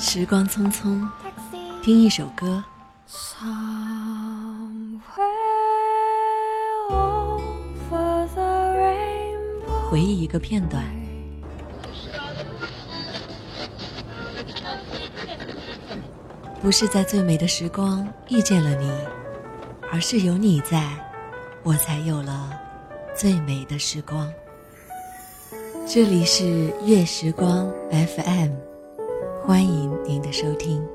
时光匆匆，听一首歌，回忆一个片段。不是在最美的时光遇见了你，而是有你在，我才有了最美的时光。这里是月时光 FM。欢迎您的收听。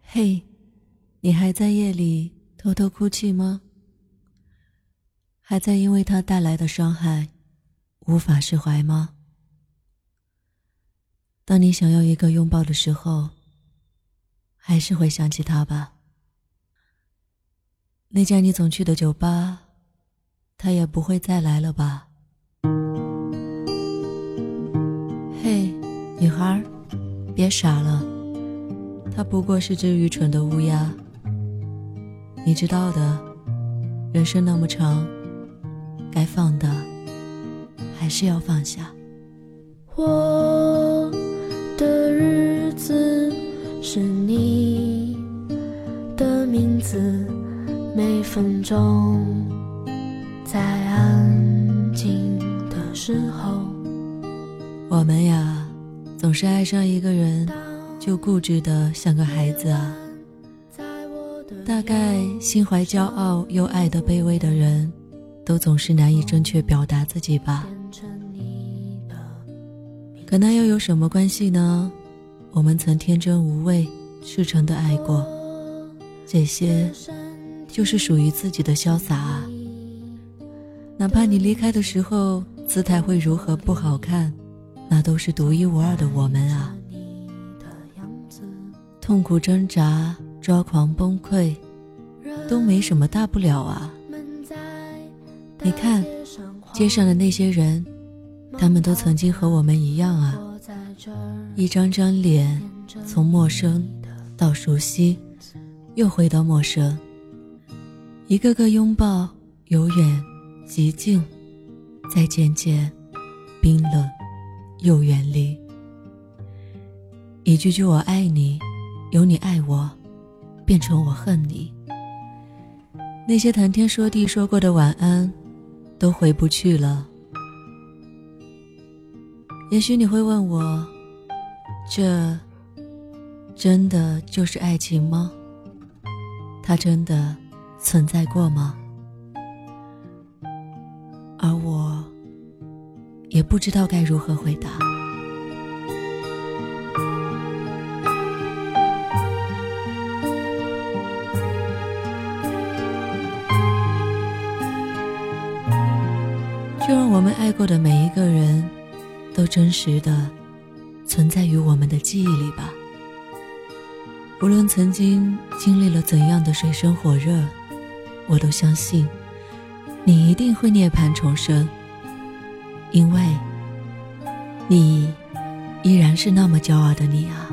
嘿，你还在夜里偷偷哭泣吗？还在因为他带来的伤害无法释怀吗？当你想要一个拥抱的时候，还是会想起他吧？那家你总去的酒吧，他也不会再来了吧？嘿，女孩，别傻了，他不过是只愚蠢的乌鸦。你知道的，人生那么长，该放的还是要放下。我的日子是你每分钟，在安静的时候，我们呀，总是爱上一个人，就固执的像个孩子啊。大概心怀骄傲又爱的卑微的人，都总是难以正确表达自己吧。可那又有什么关系呢？我们曾天真无畏、赤诚的爱过，这些。就是属于自己的潇洒啊！哪怕你离开的时候姿态会如何不好看，那都是独一无二的我们啊！痛苦挣扎、抓狂崩溃，都没什么大不了啊！你看，街上的那些人，他们都曾经和我们一样啊！一张张脸，从陌生到熟悉，又回到陌生。一个个拥抱，由远及近，再渐渐冰冷又远离。一句句“我爱你”，由你爱我，变成我恨你。那些谈天说地说过的晚安，都回不去了。也许你会问我，这真的就是爱情吗？它真的？存在过吗？而我也不知道该如何回答。就让我们爱过的每一个人都真实的存在于我们的记忆里吧。无论曾经经历了怎样的水深火热。我都相信，你一定会涅槃重生，因为，你依然是那么骄傲的你啊。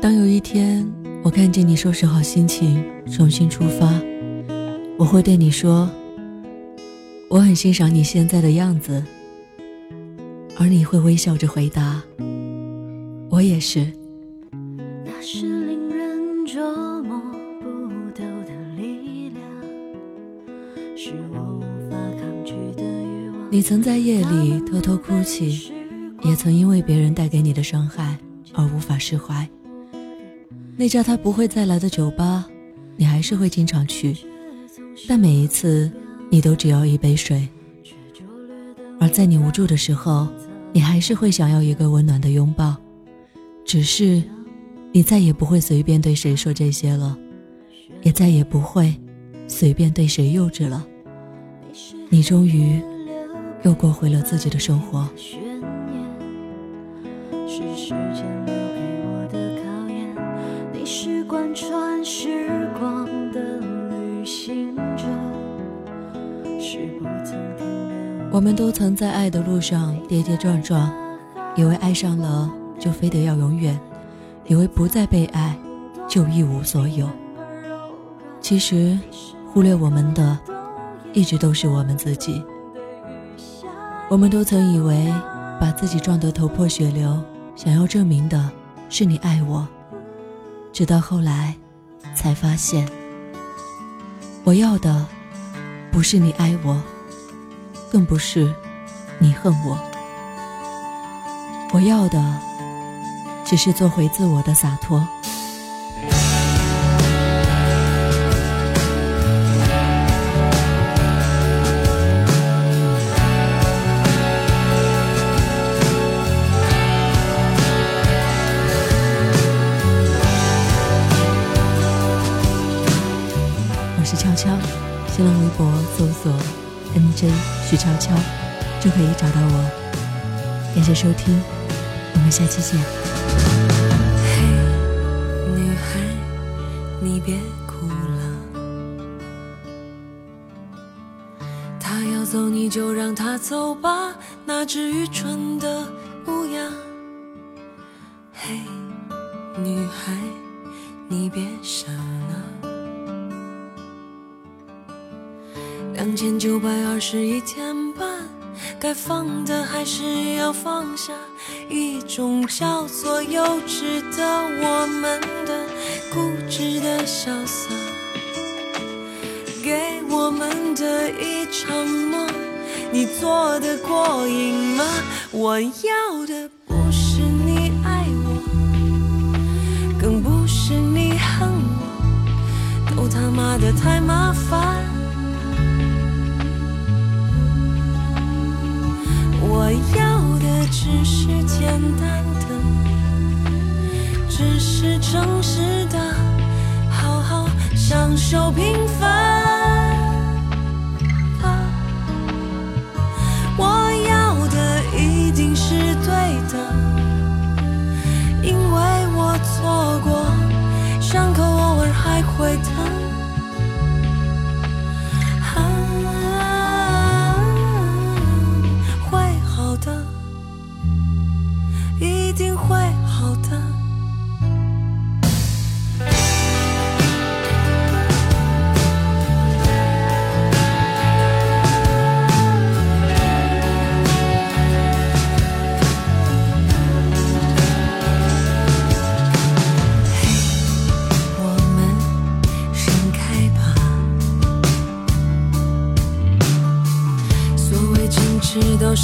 当有一天我看见你收拾好心情重新出发，我会对你说：“我很欣赏你现在的样子。”而你会微笑着回答：“我也是。”你曾在夜里偷偷哭泣，也曾因为别人带给你的伤害而无法释怀。那家他不会再来的酒吧，你还是会经常去，但每一次你都只要一杯水。而在你无助的时候，你还是会想要一个温暖的拥抱，只是，你再也不会随便对谁说这些了，也再也不会随便对谁幼稚了。你终于又过回了自己的生活。穿时光的旅行者我们都曾在爱的路上跌跌撞撞，以为爱上了就非得要永远，以为不再被爱就一无所有。其实，忽略我们的，一直都是我们自己。我们都曾以为把自己撞得头破血流，想要证明的是你爱我，直到后来，才发现，我要的不是你爱我。更不是你恨我，我要的只是做回自我的洒脱。新浪微博搜索。N.J. 徐悄悄就可以找到我。感谢收听，我们下期见。嘿，女孩，你别哭了。他要走，你就让他走吧。那只愚蠢的九百二十一天半，该放的还是要放下，一种叫做幼稚的我们的固执的潇洒，给我们的一场梦，你做的过瘾吗？我要的不是你爱我，更不是你恨我，都他妈的太麻烦。只是简单的，只是诚实的，好好享受平凡。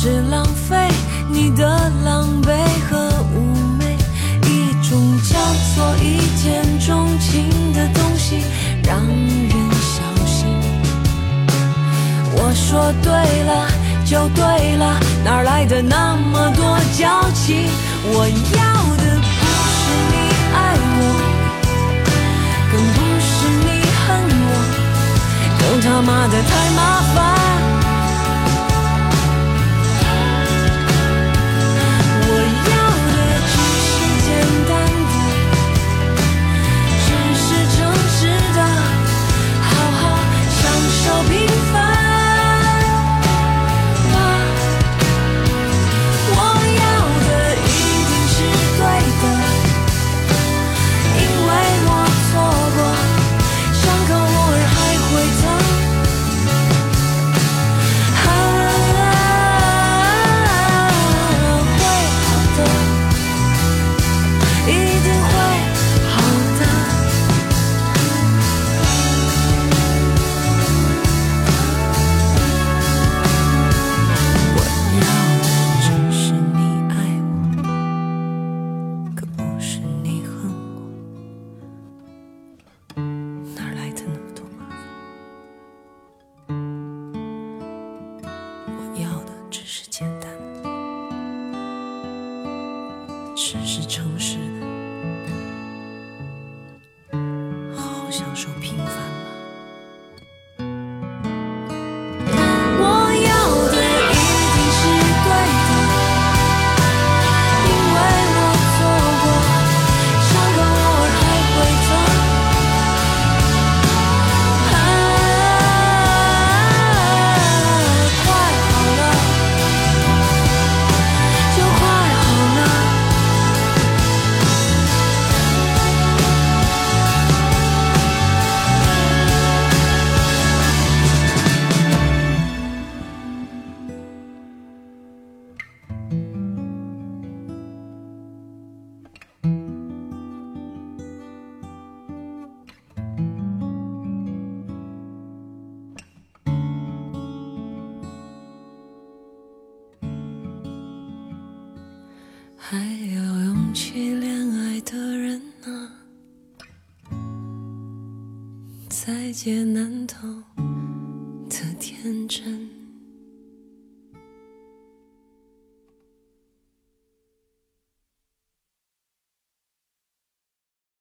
是浪费你的狼狈和妩媚，一种叫做一见钟情的东西，让人小心。我说对了就对了，哪来的那么多矫情？我要的不是你爱我，更不是你恨我，更他妈的太麻烦。只是简单，只是诚实。还有勇气恋爱的人呢，在劫难逃。